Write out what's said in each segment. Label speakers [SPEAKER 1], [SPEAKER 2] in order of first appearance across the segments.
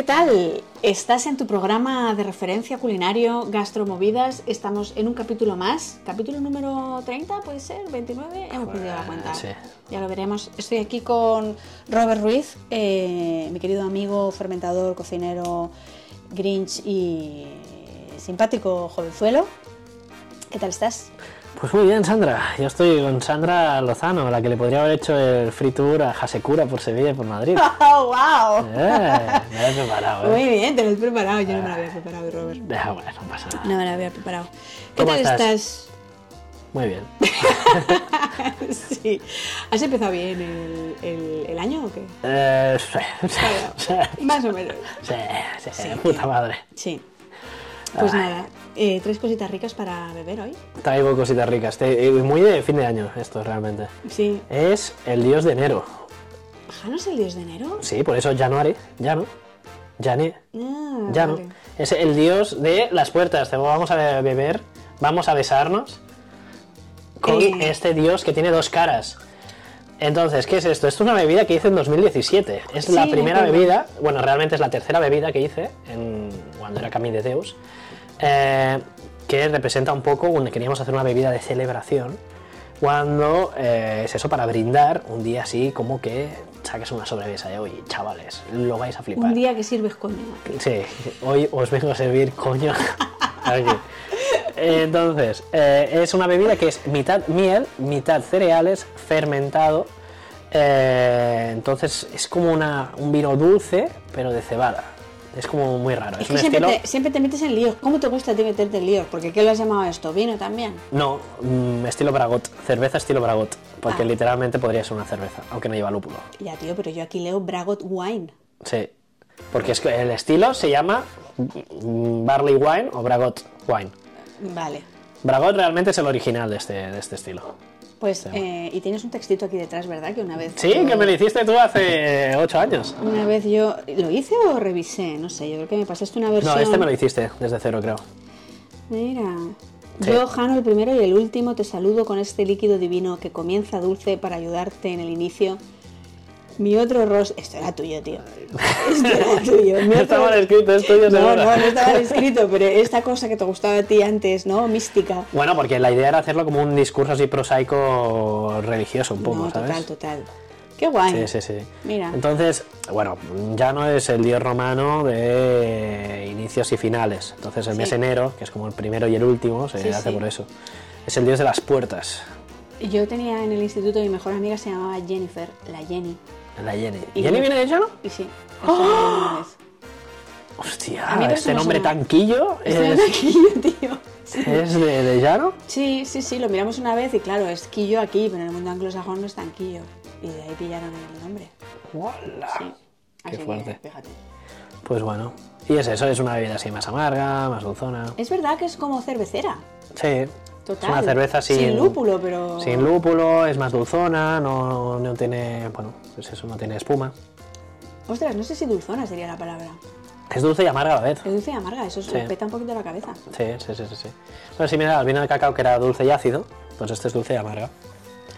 [SPEAKER 1] ¿qué tal? Estás en tu programa de referencia culinario Gastromovidas. Estamos en un capítulo más. Capítulo número 30, puede ser, 29. Hemos perdido la cuenta.
[SPEAKER 2] sí.
[SPEAKER 1] Ya lo veremos. Estoy aquí con Robert Ruiz, eh, mi querido amigo, fermentador, cocinero, grinch y simpático jovenzuelo. ¿Qué tal estás?
[SPEAKER 2] Pues muy bien, Sandra. Yo estoy con Sandra Lozano, la que le podría haber hecho el free tour a Hasekura por Sevilla y por Madrid.
[SPEAKER 1] ¡Oh, wow!
[SPEAKER 2] Eh, me lo he preparado,
[SPEAKER 1] Muy
[SPEAKER 2] ¿eh?
[SPEAKER 1] bien, te lo has preparado. Yo no me lo había preparado, Robert.
[SPEAKER 2] Ah, bueno, no pasa nada.
[SPEAKER 1] No me lo había preparado. ¿Qué
[SPEAKER 2] ¿Cómo
[SPEAKER 1] tal
[SPEAKER 2] estás?
[SPEAKER 1] estás?
[SPEAKER 2] Muy bien.
[SPEAKER 1] sí. ¿Has empezado bien el, el- el año o qué?
[SPEAKER 2] Eh, sí, sí,
[SPEAKER 1] Más o menos.
[SPEAKER 2] sí, sí, puta madre.
[SPEAKER 1] Sí. Pues
[SPEAKER 2] Ay.
[SPEAKER 1] nada, eh, tres cositas ricas para beber hoy.
[SPEAKER 2] Traigo cositas ricas. Eh, Muy de fin de año esto, realmente.
[SPEAKER 1] Sí.
[SPEAKER 2] Es el dios de enero.
[SPEAKER 1] ¿Jano es el dios de enero?
[SPEAKER 2] Sí, por eso Januari, ya no. Jané,
[SPEAKER 1] Ah,
[SPEAKER 2] ya no. Es el dios de las puertas. Te vamos a beber, vamos a besarnos con
[SPEAKER 1] Eh.
[SPEAKER 2] este dios que tiene dos caras. Entonces, ¿qué es esto? Esto es una bebida que hice en 2017. Es
[SPEAKER 1] Sí,
[SPEAKER 2] la
[SPEAKER 1] me
[SPEAKER 2] primera bebida, bueno, realmente es la tercera bebida que hice en- cuando era Camí de Deus, eh, que representa un poco, un- queríamos hacer una bebida de celebración, cuando eh, es eso para brindar un día así como que saques una sobremesa de hoy, chavales, lo vais a flipar.
[SPEAKER 1] Un día que sirves coño.
[SPEAKER 2] Sí, hoy os vengo a servir coño. Aquí. Entonces, eh, es una bebida que es mitad miel, mitad cereales, fermentado. eh, entonces es como una, un vino dulce, pero de cebada. Es como muy raro.
[SPEAKER 1] Es
[SPEAKER 2] Es,
[SPEAKER 1] que
[SPEAKER 2] un
[SPEAKER 1] siempre
[SPEAKER 2] estilo.
[SPEAKER 1] te, siempre te metes en líos. ¿Cómo te gusta a ti meterte en líos? Porque ¿qué lo has llamado esto? ¿Vino también?
[SPEAKER 2] No, mm, estilo Bragot. Cerveza estilo Bragot. Porque
[SPEAKER 1] Ah.
[SPEAKER 2] literalmente podría ser una cerveza, aunque no lleva lúpulo.
[SPEAKER 1] Ya, tío, pero yo aquí leo Bragot Wine.
[SPEAKER 2] Sí. Porque es que el estilo se llama mm, Barley Wine o Bragot Wine.
[SPEAKER 1] Vale.
[SPEAKER 2] Bragot realmente es el original de este, de este estilo.
[SPEAKER 1] Pues, eh, y tienes un textito aquí detrás, ¿verdad? Que una vez.
[SPEAKER 2] Sí, que me lo hiciste tú hace ocho años.
[SPEAKER 1] Una vez yo. ¿Lo hice o revisé? No sé, yo creo que me pasaste una versión.
[SPEAKER 2] No, este me lo hiciste desde cero, creo.
[SPEAKER 1] Mira.
[SPEAKER 2] Sí.
[SPEAKER 1] Yo, Jano, el primero y el último, te saludo con este líquido divino que comienza dulce para ayudarte en el inicio. Mi otro rostro. Esto era tuyo, tío. Esto era tuyo. Mi
[SPEAKER 2] No
[SPEAKER 1] otro-
[SPEAKER 2] mal escrito, es tuyo,
[SPEAKER 1] No, no, no estaba escrito, pero esta cosa que te gustaba a ti antes, ¿no? Mística.
[SPEAKER 2] Bueno, porque la idea era hacerlo como un discurso así prosaico religioso, un poco,
[SPEAKER 1] no,
[SPEAKER 2] ¿sabes?
[SPEAKER 1] total, total. Qué guay.
[SPEAKER 2] Sí, sí, sí.
[SPEAKER 1] Mira.
[SPEAKER 2] Entonces, bueno, ya no es el dios romano de inicios y finales. Entonces, el
[SPEAKER 1] Sí.
[SPEAKER 2] mes enero, que es como el primero y el último, se
[SPEAKER 1] Sí,
[SPEAKER 2] hace
[SPEAKER 1] sí.
[SPEAKER 2] por eso. Es el dios de las puertas,
[SPEAKER 1] Yo tenía en el instituto mi mejor amiga se llamaba Jennifer, la Jenny.
[SPEAKER 2] La Jenny.
[SPEAKER 1] Y
[SPEAKER 2] ¿Jenny viene de Llano?
[SPEAKER 1] Y sí, una vez.
[SPEAKER 2] Hostia, este nombre
[SPEAKER 1] suena.
[SPEAKER 2] tanquillo
[SPEAKER 1] Este
[SPEAKER 2] es,
[SPEAKER 1] era Quillo, tío. Sí.
[SPEAKER 2] es de, de Llano.
[SPEAKER 1] Sí, sí, sí, lo miramos una vez y claro, es Quillo aquí, pero en el mundo anglosajón no es tan Quillo. Y de ahí pillaron el nombre.
[SPEAKER 2] ¡Hola!
[SPEAKER 1] Sí.
[SPEAKER 2] Qué
[SPEAKER 1] Así que,
[SPEAKER 2] fuerte.
[SPEAKER 1] fíjate.
[SPEAKER 2] Pues bueno, y es eso, es una bebida así más amarga, más dulzona.
[SPEAKER 1] Es verdad que es como cervecera.
[SPEAKER 2] Sí,
[SPEAKER 1] Total.
[SPEAKER 2] es una cerveza sin,
[SPEAKER 1] Sin lúpulo, pero.
[SPEAKER 2] Sin lúpulo, es más dulzona, no, no tiene, bueno, pues eso, no tiene espuma.
[SPEAKER 1] Ostras, no sé si dulzona sería la palabra.
[SPEAKER 2] Es dulce y amarga a la vez.
[SPEAKER 1] Es dulce y amarga, eso
[SPEAKER 2] Sí.
[SPEAKER 1] se peta un poquito la cabeza.
[SPEAKER 2] Sí, sí, sí, sí. sí. Bueno, si mira, el vino de cacao que era dulce y ácido, pues este es dulce y amarga.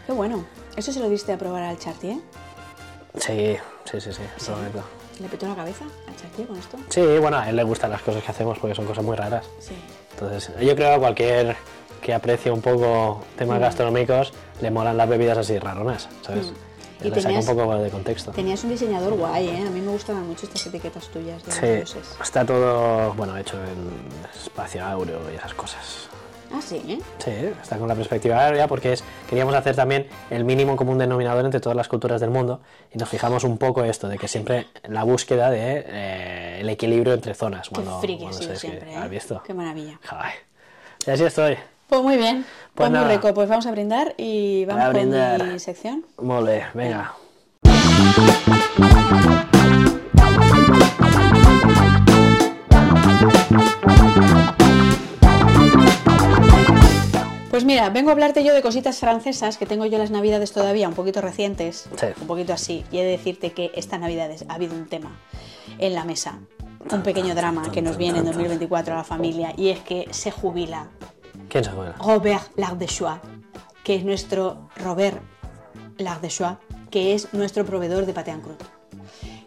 [SPEAKER 1] Qué bueno. ¿Eso se lo diste a probar al Chartier?
[SPEAKER 2] Sí, sí, sí, sí, correcto.
[SPEAKER 1] ¿Le petó la cabeza al Chartier con esto?
[SPEAKER 2] Sí, bueno, a él le gustan las cosas que hacemos porque son cosas muy raras.
[SPEAKER 1] Sí.
[SPEAKER 2] Entonces, yo creo que cualquier que aprecie un poco temas
[SPEAKER 1] Mm.
[SPEAKER 2] gastronómicos le molan las bebidas así raronas, ¿sabes?
[SPEAKER 1] Mm.
[SPEAKER 2] Y le saca un
[SPEAKER 1] tenías-
[SPEAKER 2] poco de contexto.
[SPEAKER 1] Tenías un diseñador guay, ¿eh? A mí me gustaban mucho estas etiquetas tuyas de los
[SPEAKER 2] Sí,
[SPEAKER 1] dioses.
[SPEAKER 2] está todo, bueno, hecho en espacio áureo y esas cosas.
[SPEAKER 1] Ah, sí, ¿eh?
[SPEAKER 2] Sí, está con la perspectiva áurea porque es, queríamos hacer también el mínimo común denominador entre todas las culturas del mundo y nos fijamos un poco esto, de que siempre la búsqueda de eh, el equilibrio entre zonas.
[SPEAKER 1] Qué
[SPEAKER 2] Cuando,
[SPEAKER 1] friki ha
[SPEAKER 2] cuando
[SPEAKER 1] siempre, ¿eh?
[SPEAKER 2] ¿Has visto?
[SPEAKER 1] Qué maravilla.
[SPEAKER 2] Joder. Y así estoy.
[SPEAKER 1] Pues muy bien. Pues,
[SPEAKER 2] Pues
[SPEAKER 1] muy rico. Pues vamos a brindar y vamos
[SPEAKER 2] A
[SPEAKER 1] con
[SPEAKER 2] brindar.
[SPEAKER 1] mi sección.
[SPEAKER 2] Mole, venga.
[SPEAKER 1] Pues mira, vengo a hablarte yo de cositas francesas que tengo yo las navidades todavía un poquito recientes,
[SPEAKER 2] Sí.
[SPEAKER 1] un poquito así, y he de decirte que esta navidades ha habido un tema en la mesa, un pequeño drama que nos viene en 2024 a la familia, y es que se jubila
[SPEAKER 2] ¿Quién se juega?
[SPEAKER 1] Robert Lardeschois, que es nuestro Robert Lardeschois, que es nuestro proveedor de croûte.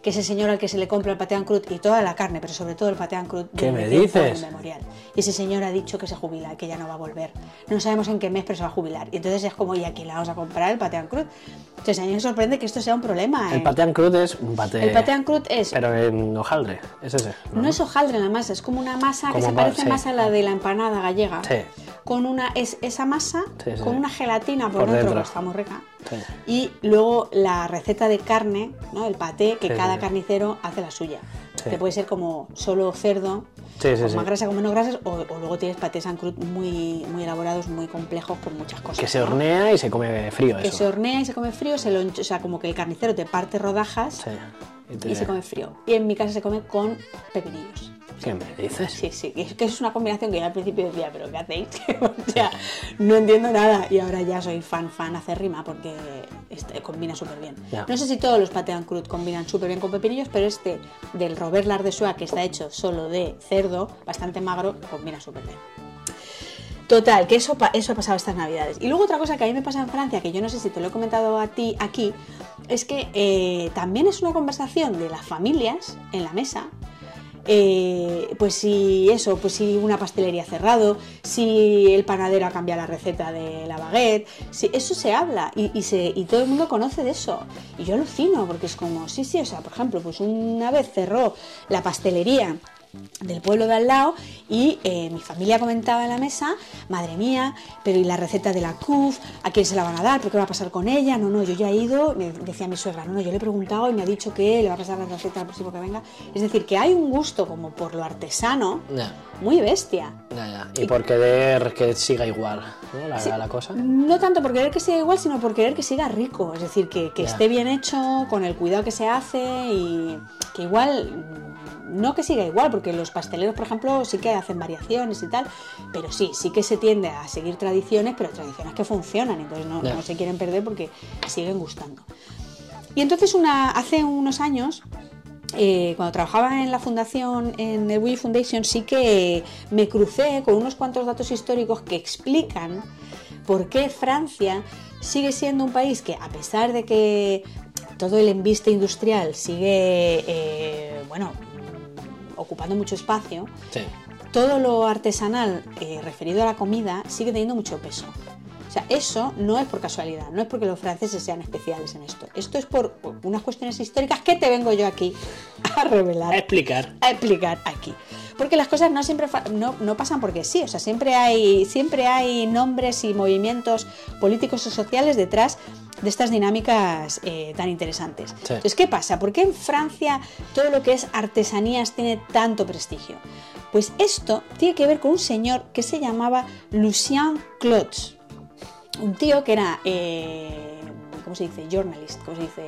[SPEAKER 1] Que ese señor al que se le compra el pateán crud y toda la carne, pero sobre todo el pateán crud,
[SPEAKER 2] ¿Qué me dices?
[SPEAKER 1] inmemorial. Y ese señor ha dicho que se jubila, que ya no va a volver. No sabemos en qué mes, pero se va a jubilar. Y entonces es como, ¿y aquí la vamos a comprar el pateán crud? Entonces a mí me sorprende que esto sea un problema.
[SPEAKER 2] El
[SPEAKER 1] ¿eh?
[SPEAKER 2] pateán crud es un pate.
[SPEAKER 1] El pateán crud es
[SPEAKER 2] Pero en hojaldre, es ese.
[SPEAKER 1] no es hojaldre la masa, es como una masa que se parece
[SPEAKER 2] sí.
[SPEAKER 1] más a la de la empanada gallega.
[SPEAKER 2] Sí.
[SPEAKER 1] Con una, es esa masa
[SPEAKER 2] Sí,
[SPEAKER 1] con una gelatina por,
[SPEAKER 2] Por
[SPEAKER 1] dentro,
[SPEAKER 2] dentro.
[SPEAKER 1] que está muy rica.
[SPEAKER 2] Sí.
[SPEAKER 1] Y luego la receta de carne, ¿no? el paté, que
[SPEAKER 2] Sí,
[SPEAKER 1] cada
[SPEAKER 2] sí.
[SPEAKER 1] carnicero hace la suya. Que puede ser como solo cerdo, con más grasa, con menos grasas, o, o luego tienes patés en crud muy, muy elaborados, muy complejos, con muchas cosas.
[SPEAKER 2] Que se
[SPEAKER 1] ¿no?
[SPEAKER 2] hornea y se come frío
[SPEAKER 1] Que
[SPEAKER 2] eso.
[SPEAKER 1] se hornea y se come frío, se lo, o sea, como que el carnicero te parte rodajas
[SPEAKER 2] Sí. Y, te-
[SPEAKER 1] y se come frío. Y en mi casa se come con pepinillos.
[SPEAKER 2] ¿Qué me dices?
[SPEAKER 1] Sí, sí, es que es una combinación que yo al principio decía, pero ¿qué hacéis? o sea, no entiendo nada y ahora ya soy fan, fan acérrima porque este, combina súper bien. No sé si todos los patean crud combinan súper bien con pepinillos, pero este del Robert Lardessois, que está hecho solo de cerdo, bastante magro, combina súper bien. Total, que eso, eso ha pasado estas navidades. Y luego otra cosa que a mí me pasa en Francia, que yo no sé si te lo he comentado a ti aquí, es que eh, también es una conversación de las familias en la mesa. Eh, pues si eso, pues si una pastelería ha cerrado, si el panadero ha cambiado la receta de la baguette, si eso se habla y, y se, y todo el mundo conoce de eso. Y yo alucino, porque es como, sí, sí, o sea, por ejemplo, pues una vez cerró la pastelería del pueblo de al lado y eh, mi familia comentaba en la mesa, madre mía, pero ¿y la receta de la CUF? ¿A quién se la van a dar? ¿Pero qué va a pasar con ella? No, no, yo ya he ido, me decía mi suegra, no, no, yo le he preguntado y me ha dicho que le va a pasar la receta al próximo que venga. Es decir, que hay un gusto como por lo artesano muy bestia.
[SPEAKER 2] ya. Y por querer que siga igual, ¿no? La,
[SPEAKER 1] Sí.
[SPEAKER 2] la cosa.
[SPEAKER 1] No tanto por querer que siga igual, sino por querer que siga rico. Es decir, que, esté bien hecho, con el cuidado que se hace y que igual, no que siga igual, porque los pasteleros, por ejemplo, sí que hacen variaciones y tal, pero sí, sí que se tiende a seguir tradiciones, pero tradiciones que funcionan, entonces no, se quieren perder porque siguen gustando. Y entonces una, hace unos años eh, cuando trabajaba en la fundación, en el Willy Foundation, sí que me crucé con unos cuantos datos históricos que explican por qué Francia sigue siendo un país que, a pesar de que todo el embiste industrial sigue, eh, bueno, ocupando mucho espacio,
[SPEAKER 2] Sí.
[SPEAKER 1] todo lo artesanal eh, referido a la comida sigue teniendo mucho peso. O sea, eso no es por casualidad, no es porque los franceses sean especiales en esto. Esto es por unas cuestiones históricas que te vengo yo aquí a revelar
[SPEAKER 2] A explicar.
[SPEAKER 1] a explicar aquí. Porque las cosas no siempre no, no pasan porque sí, o sea, siempre hay, siempre hay nombres y movimientos políticos o sociales detrás de estas dinámicas eh, tan interesantes.
[SPEAKER 2] Sí.
[SPEAKER 1] Entonces, ¿qué pasa? ¿Por qué en Francia todo lo que es artesanías tiene tanto prestigio? Pues esto tiene que ver con un señor que se llamaba Lucien Clots. Un tío que era, eh, ¿cómo se dice? Journalist, ¿cómo se dice?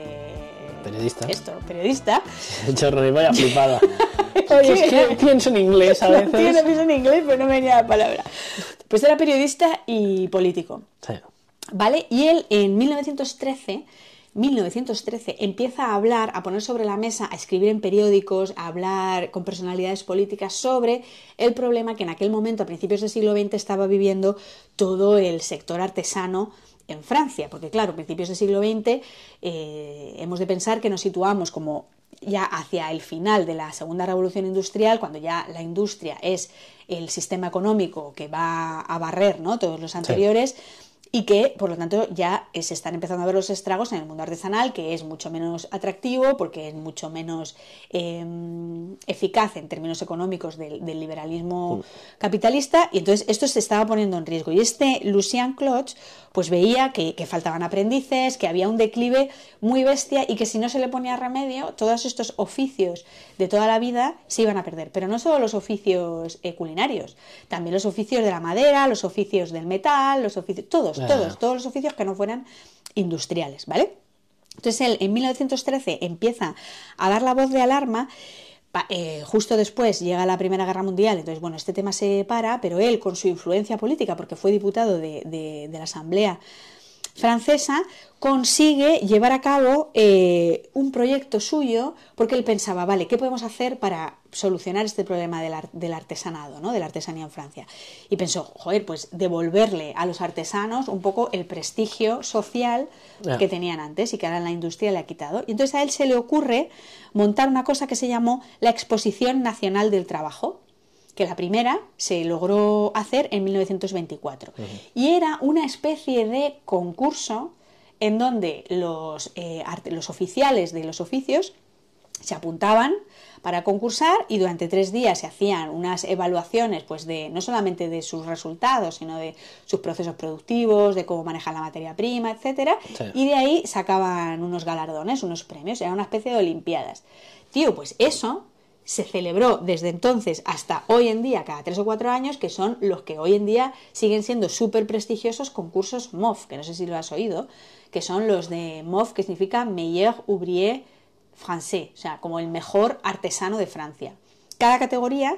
[SPEAKER 2] Periodista.
[SPEAKER 1] Esto, periodista.
[SPEAKER 2] No vaya flipada.
[SPEAKER 1] Oye,
[SPEAKER 2] es que pienso en inglés a
[SPEAKER 1] No
[SPEAKER 2] veces.
[SPEAKER 1] tiene pienso en inglés, pero no me venía la palabra. Pues era periodista y político,
[SPEAKER 2] Sí.
[SPEAKER 1] ¿Vale? Y él en 1913, 1913 empieza a hablar, a poner sobre la mesa, a escribir en periódicos, a hablar con personalidades políticas sobre el problema que en aquel momento, a principios del siglo XX, estaba viviendo todo el sector artesano en Francia, porque claro, a principios del siglo XX eh, hemos de pensar que nos situamos como ya hacia el final de la segunda revolución industrial, cuando ya la industria es el sistema económico que va a barrer ¿no? todos los anteriores, y que por lo tanto ya eh, se están empezando a ver los estragos en el mundo artesanal, que es mucho menos atractivo porque es mucho menos eh, eficaz en términos económicos del, del liberalismo capitalista, y entonces esto se estaba poniendo en riesgo. Y este Lucien Cloch pues veía que, que faltaban aprendices, que había un declive muy bestia y que si no se le ponía remedio, todos estos oficios de toda la vida se iban a perder. Pero no solo los oficios eh, culinarios, también los oficios de la madera, los oficios del metal, los oficios, todos, Todos, todos los oficios que no fueran industriales, ¿vale? Entonces él en 1913 empieza a dar la voz de alarma. eh, justo después llega la Primera Guerra Mundial, entonces bueno, este tema se para, pero él con su influencia política, porque fue diputado de, de- de la Asamblea francesa, consigue llevar a cabo eh, un proyecto suyo porque él pensaba, vale, ¿qué podemos hacer para solucionar este problema del, del, artesanado, ¿no? de la artesanía en Francia? Y pensó, joder, pues devolverle a los artesanos un poco el prestigio social que tenían antes y que ahora la industria le ha quitado. Y entonces a él se le ocurre montar una cosa que se llamó la Exposición Nacional del Trabajo que la primera se logró hacer en 1924. Y era una especie de concurso en donde los, eh, los oficiales de los oficios se apuntaban para concursar y durante tres días se hacían unas evaluaciones pues de no solamente de sus resultados sino de sus procesos productivos de cómo manejan la materia prima etcétera
[SPEAKER 2] Sí.
[SPEAKER 1] y de ahí sacaban unos galardones unos premios era una especie de olimpiadas tío pues eso se celebró desde entonces hasta hoy en día, cada tres o cuatro años, que son los que hoy en día siguen siendo súper prestigiosos concursos MOF, que no sé si lo has oído, que son los de MOF, que significa Meilleur Ouvrier Français, o sea, como el mejor artesano de Francia. Cada categoría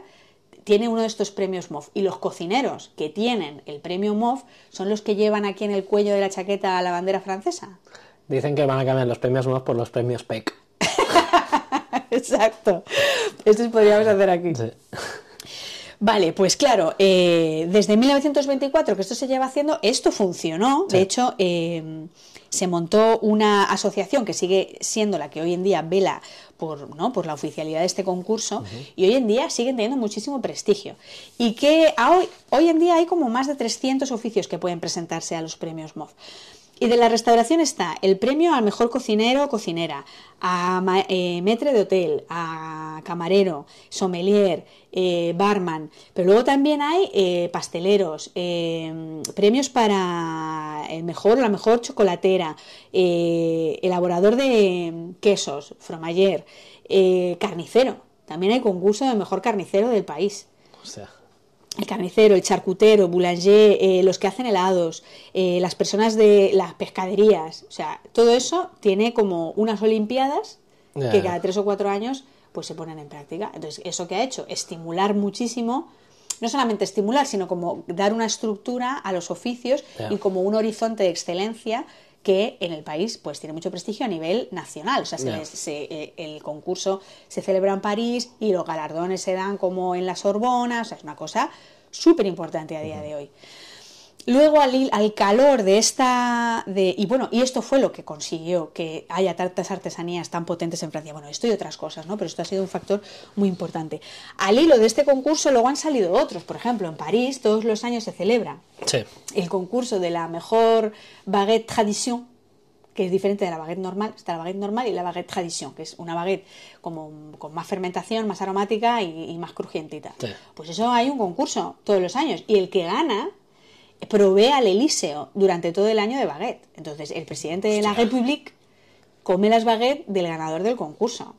[SPEAKER 1] tiene uno de estos premios MOF y los cocineros que tienen el premio MOF son los que llevan aquí en el cuello de la chaqueta la bandera francesa.
[SPEAKER 2] Dicen que van a cambiar los premios MOF por los premios PEC.
[SPEAKER 1] Exacto. Esto podríamos hacer aquí.
[SPEAKER 2] Sí.
[SPEAKER 1] Vale, pues claro, eh, desde 1924 que esto se lleva haciendo, esto funcionó. De hecho, eh, se montó una asociación que sigue siendo la que hoy en día vela por, ¿no? por la oficialidad de este concurso y hoy en día siguen teniendo muchísimo prestigio. Y que hoy, hoy en día hay como más de 300 oficios que pueden presentarse a los premios MOF. Y de la restauración está el premio al mejor cocinero o cocinera, a eh, maître de hotel, a camarero, sommelier, eh, barman. Pero luego también hay eh, pasteleros, eh, premios para el mejor la mejor chocolatera, eh, elaborador de quesos, fromager, carnicero. También hay concurso de mejor carnicero del país
[SPEAKER 2] O sea,
[SPEAKER 1] el carnicero, el charcutero, boulanger, eh, los que hacen helados, eh, las personas de las pescaderías, o sea, todo eso tiene como unas olimpiadas que cada tres o cuatro años pues se ponen en práctica. Entonces, eso que ha hecho, estimular muchísimo, no solamente estimular, sino como dar una estructura a los oficios y como un horizonte de excelencia que en el país pues tiene mucho prestigio a nivel nacional. O sea, se eh, el concurso se celebra en París y los galardones se dan como en la Sorbona, o sea, es una cosa súper importante a día de hoy. Luego al, al calor de esta de y bueno y esto fue lo que consiguió que haya tantas artesanías tan potentes en Francia bueno esto y otras cosas no pero esto ha sido un factor muy importante al hilo de este concurso luego han salido otros por ejemplo en París todos los años se celebra
[SPEAKER 2] sí.
[SPEAKER 1] el concurso de la mejor baguette tradition, que es diferente de la baguette normal, está la baguette normal y la baguette tradition, que es una baguette como con más fermentación, más aromática y, y más crujientita.
[SPEAKER 2] Sí.
[SPEAKER 1] Pues eso hay un concurso todos los años y el que gana provee al Elíseo durante todo el año de baguette. Entonces el presidente de la République come las baguettes del ganador del concurso.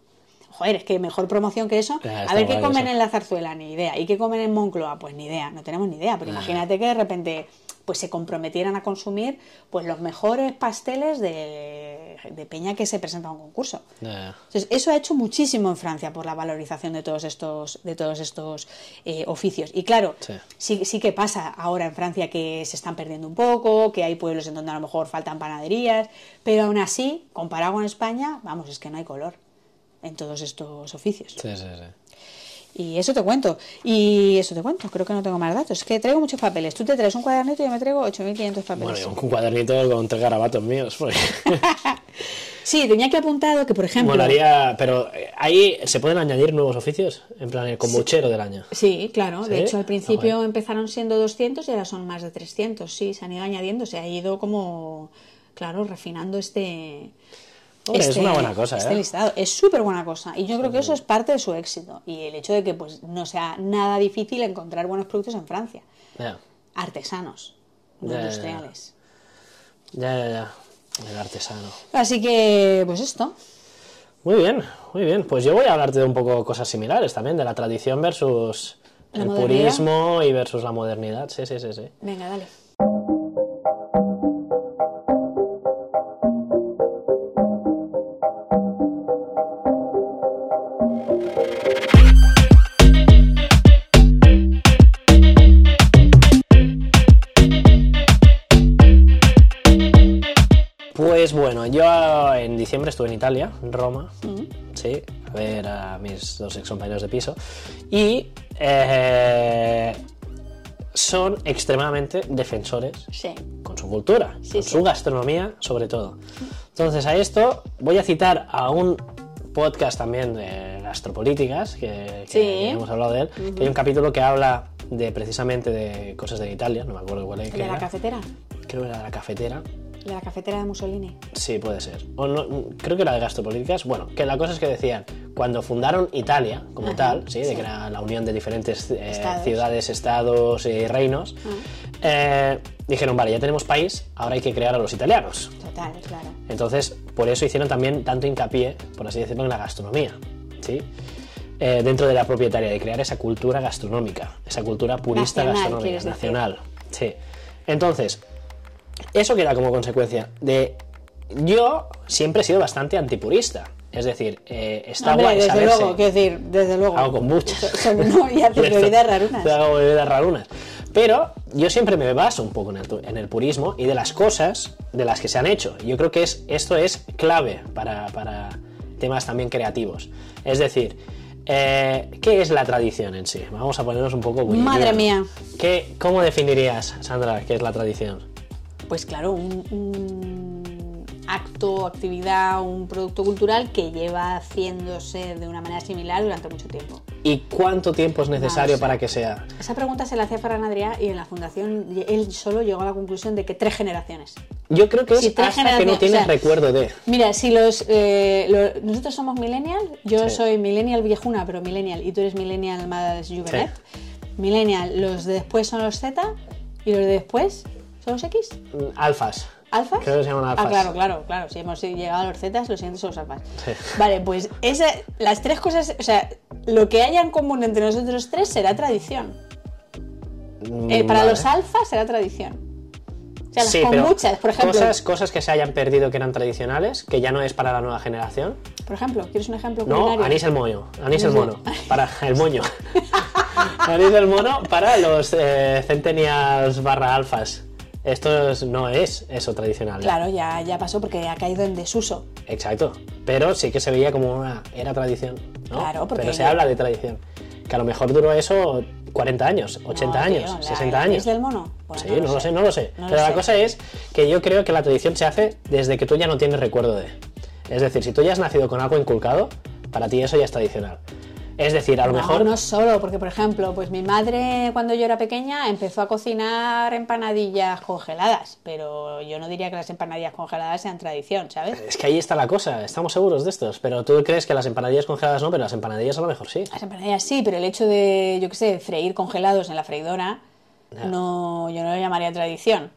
[SPEAKER 1] Joder, es que mejor promoción que eso. A ver qué comen
[SPEAKER 2] eso.
[SPEAKER 1] en la zarzuela, ni idea. ¿Y qué comen en Moncloa? Pues ni idea, no tenemos ni idea. Pero imagínate que de repente pues se comprometieran a consumir pues los mejores pasteles de, de peña que se presenta a un concurso. Entonces, eso ha hecho muchísimo en Francia por la valorización de todos estos, de todos estos eh, oficios. Y claro,
[SPEAKER 2] Sí.
[SPEAKER 1] sí. sí que pasa ahora en Francia que se están perdiendo un poco, que hay pueblos en donde a lo mejor faltan panaderías, pero aún así, comparado con España, vamos, es que no hay color en todos estos oficios.
[SPEAKER 2] Sí, sí, sí.
[SPEAKER 1] Y eso te cuento. Y eso te cuento. Creo que no tengo más datos. Es que traigo muchos papeles. Tú te traes un cuadernito y yo me traigo 8.500 papeles.
[SPEAKER 2] Bueno, un cuadernito con tres garabatos míos. porque
[SPEAKER 1] Sí, tenía que apuntado que, por ejemplo...
[SPEAKER 2] Molaría, pero eh, ahí se pueden añadir nuevos oficios, en plan el kombuchero del año.
[SPEAKER 1] Sí, claro. De hecho, al principio
[SPEAKER 2] Ah,
[SPEAKER 1] empezaron siendo 200 y ahora son más de 300. Sí, se han ido añadiendo. Se ha ido como, claro, refinando este...
[SPEAKER 2] Hombre, es
[SPEAKER 1] este-
[SPEAKER 2] una buena cosa,
[SPEAKER 1] este
[SPEAKER 2] ¿eh?
[SPEAKER 1] listado. Es súper buena cosa. Y yo creo que eso es parte de su éxito. Y el hecho de que pues no sea nada difícil encontrar buenos productos en Francia.
[SPEAKER 2] Ya,
[SPEAKER 1] Artesanos, no
[SPEAKER 2] ya.
[SPEAKER 1] industriales.
[SPEAKER 2] ya, ya, ya. El artesano.
[SPEAKER 1] Así que, pues esto.
[SPEAKER 2] Muy bien, muy bien. Pues yo voy a hablarte de un poco cosas similares también, de la tradición versus el
[SPEAKER 1] modernidad.
[SPEAKER 2] purismo y versus la modernidad. Sí, sí, sí, sí.
[SPEAKER 1] Venga, dale.
[SPEAKER 2] Diciembre estuve en Italia, en Roma,
[SPEAKER 1] Mm.
[SPEAKER 2] sí, a ver a mis dos ex compañeros de piso. Y eh, son extremadamente defensores
[SPEAKER 1] Sí.
[SPEAKER 2] con su cultura,
[SPEAKER 1] Sí,
[SPEAKER 2] con
[SPEAKER 1] sí.
[SPEAKER 2] su gastronomía sobre todo. Entonces a esto voy a citar a un podcast también de gastropolíticas, que, que hemos hablado de él, que hay un capítulo que habla de precisamente de cosas de Italia, no me acuerdo cuál es.
[SPEAKER 1] ¿El
[SPEAKER 2] que
[SPEAKER 1] de la
[SPEAKER 2] era.
[SPEAKER 1] cafetera?
[SPEAKER 2] Creo que era de la cafetera.
[SPEAKER 1] ¿El de la cafetera de Mussolini?
[SPEAKER 2] Sí, puede ser. O no, creo que era de gastropolíticas. Bueno, que la cosa es que decían, cuando fundaron Italia como
[SPEAKER 1] Ajá,
[SPEAKER 2] tal, ¿sí? de que era la unión de diferentes eh,
[SPEAKER 1] Estados.
[SPEAKER 2] ciudades, estados y reinos, eh, dijeron, vale, ya tenemos país, ahora hay que crear a los italianos.
[SPEAKER 1] Total, claro.
[SPEAKER 2] Entonces, por eso hicieron también tanto hincapié, por así decirlo, en la gastronomía, ¿sí? Eh, dentro de la propietaria, de crear esa cultura gastronómica, esa cultura purista
[SPEAKER 1] Nacional,
[SPEAKER 2] gastronómica, nacional. Sí. Entonces, eso queda como consecuencia de... Yo siempre he sido bastante antipurista. Es decir, eh, está
[SPEAKER 1] Hombre,
[SPEAKER 2] guay
[SPEAKER 1] desde
[SPEAKER 2] saberse-
[SPEAKER 1] luego, quiero decir, desde luego.
[SPEAKER 2] Hago con muchas.
[SPEAKER 1] Son- no, y bebidas rarunas.
[SPEAKER 2] Hago bebidas rarunas. Pero yo siempre me baso un poco en el, tu- en el purismo y de las cosas de las que se han hecho. Yo creo que es, esto es clave para, para temas también creativos. Es decir, eh, ¿qué es la tradición en sí? Vamos a ponernos un poco...
[SPEAKER 1] Madre mía.
[SPEAKER 2] ¿Qué, ¿Cómo definirías, Sandra, qué es la tradición?
[SPEAKER 1] Pues claro, un, un acto, actividad, un producto cultural que lleva haciéndose de una manera similar durante mucho tiempo.
[SPEAKER 2] ¿Y cuánto tiempo es necesario para que sea?
[SPEAKER 1] Esa pregunta se la hacía Ferran Adrià y en la fundación él solo llegó a la conclusión de que tres generaciones.
[SPEAKER 2] Yo creo que es
[SPEAKER 1] tres
[SPEAKER 2] hasta que no tienes
[SPEAKER 1] o sea,
[SPEAKER 2] recuerdo de...
[SPEAKER 1] Mira, si los eh, lo- nosotros somos millennial, yo
[SPEAKER 2] Sí.
[SPEAKER 1] soy millennial viejuna, pero millennial, y tú eres millennial más juvenet. Millennial, los de después son los Z y los de después los X.
[SPEAKER 2] mm, Alfas.
[SPEAKER 1] ¿Alfas?
[SPEAKER 2] Creo que se llaman alfas.
[SPEAKER 1] Ah, claro, claro, claro. Si hemos llegado a los Zetas, los siguientes son los alfas.
[SPEAKER 2] Sí.
[SPEAKER 1] Vale, pues esa, las tres cosas, o sea, lo que haya en común entre nosotros tres será tradición. Eh,
[SPEAKER 2] Mm,
[SPEAKER 1] para
[SPEAKER 2] vale.
[SPEAKER 1] los alfas será tradición. O sea, las
[SPEAKER 2] Sí, pero
[SPEAKER 1] muchas, por ejemplo.
[SPEAKER 2] Cosas, cosas que se hayan perdido que eran tradicionales, que ya no es para la nueva generación.
[SPEAKER 1] Por ejemplo, ¿quieres un ejemplo
[SPEAKER 2] No,
[SPEAKER 1] culinario?
[SPEAKER 2] anís el moño, anís el mono, para el moño. anís el mono para los eh, centennials barra alfas. Esto es- no es eso tradicional. ya.
[SPEAKER 1] Claro, ya, ya pasó porque ha caído en desuso.
[SPEAKER 2] Exacto. Pero sí que se veía como una era tradición. ¿no?
[SPEAKER 1] Claro, porque
[SPEAKER 2] Pero se habla de tradición. Que a lo mejor duró eso 40 años, 80
[SPEAKER 1] No,
[SPEAKER 2] años,
[SPEAKER 1] tío, la-
[SPEAKER 2] 60
[SPEAKER 1] ¿el
[SPEAKER 2] años.
[SPEAKER 1] anís del mono?
[SPEAKER 2] Sí, no, lo sé, no lo sé.
[SPEAKER 1] No lo
[SPEAKER 2] Pero la
[SPEAKER 1] sé.
[SPEAKER 2] cosa es que yo creo que la tradición se hace desde que tú ya no tienes recuerdo de. Es decir, si tú ya has nacido con algo inculcado, para ti eso ya es tradicional. Es decir, a lo
[SPEAKER 1] No,
[SPEAKER 2] mejor.
[SPEAKER 1] no solo, porque por ejemplo, pues mi madre cuando yo era pequeña empezó a cocinar empanadillas congeladas, pero yo no diría que las empanadillas congeladas sean tradición, ¿sabes?
[SPEAKER 2] Es que ahí está la cosa, estamos seguros de estos. Pero tú crees que las empanadillas congeladas no, pero las empanadillas a lo mejor sí.
[SPEAKER 1] Las empanadillas sí, pero el hecho de, yo qué sé, freír congelados en la freidora, no, yo no lo llamaría tradición.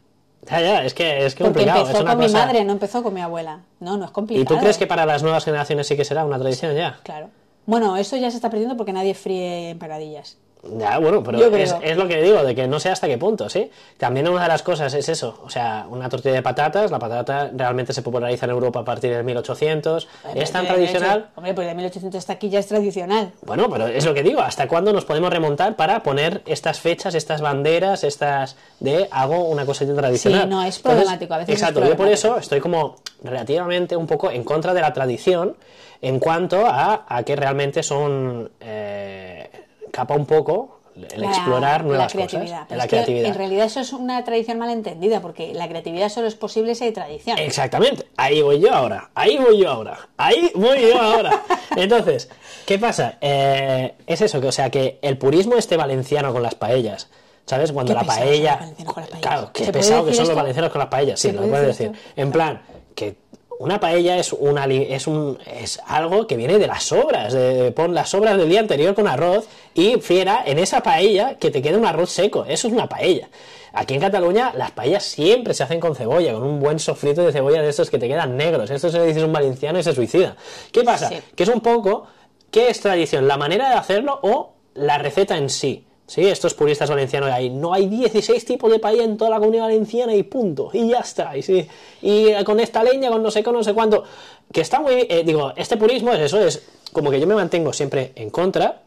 [SPEAKER 2] Ya, ya, es que es que
[SPEAKER 1] Porque
[SPEAKER 2] complicado.
[SPEAKER 1] empezó
[SPEAKER 2] es una
[SPEAKER 1] con mi madre, no empezó con mi abuela. No, no es
[SPEAKER 2] ¿Y
[SPEAKER 1] complicado.
[SPEAKER 2] tú crees que para las nuevas generaciones sí que será una tradición ya?
[SPEAKER 1] Claro. Bueno, eso ya se está perdiendo porque nadie fríe empanadillas.
[SPEAKER 2] Ya, bueno, pero es, lo que digo, de que no sé hasta qué punto, ¿sí? También una de las cosas es eso, o sea, una tortilla de patatas, la patata realmente se populariza en Europa a partir de 1800, es tan tradicional...
[SPEAKER 1] hombre, pues de 1800 hasta aquí ya es tradicional.
[SPEAKER 2] Bueno, pero es lo que digo, ¿hasta cuándo nos podemos remontar para poner estas fechas, estas banderas, estas de hago una cosita tradicional?
[SPEAKER 1] Sí, no, es problemático, a veces es
[SPEAKER 2] Exacto, yo por eso estoy como relativamente un poco en contra de la tradición en cuanto a, a que realmente son eh, capa un poco el
[SPEAKER 1] La-
[SPEAKER 2] explorar nuevas
[SPEAKER 1] la creatividad.
[SPEAKER 2] cosas,
[SPEAKER 1] Pero
[SPEAKER 2] la
[SPEAKER 1] es que,
[SPEAKER 2] creatividad.
[SPEAKER 1] en realidad eso es una tradición mal entendida, porque la creatividad solo es posible si hay tradición.
[SPEAKER 2] Exactamente, ahí voy yo ahora, ahí voy yo ahora, ahí voy yo ahora. Entonces, ¿qué pasa? Eh, es eso, que o sea, que el purismo este valenciano con las paellas, ¿sabes? Cuando
[SPEAKER 1] Qué
[SPEAKER 2] la paella...
[SPEAKER 1] con las.
[SPEAKER 2] Claro, qué
[SPEAKER 1] ¿Se puede
[SPEAKER 2] pesado que son los valencianos con las paellas, sí,
[SPEAKER 1] ¿Se
[SPEAKER 2] lo
[SPEAKER 1] puede
[SPEAKER 2] puedes
[SPEAKER 1] decir
[SPEAKER 2] decir.
[SPEAKER 1] esto?
[SPEAKER 2] En plan, que una paella es, una, es, un, es algo que viene de las sobras, de, pon las sobras del día anterior con arroz y fiera en esa paella que te queda un arroz seco, eso es una paella. Aquí en Cataluña las paellas siempre se hacen con cebolla, con un buen sofrito de cebolla de estos que te quedan negros. Esto se le dices a un valenciano y se suicida. ¿Qué pasa?
[SPEAKER 1] Sí.
[SPEAKER 2] Que es un poco, ¿qué es tradición? ¿La manera de hacerlo o la receta en sí? Sí, estos puristas valencianos ahí, no hay 16 tipos de paella en toda la comunidad valenciana y punto, y ya está, y, sí, y eh, con esta leña, con no sé qué, no sé cuánto, que está muy, eh, digo, este purismo es eso, es como que yo me mantengo siempre en contra,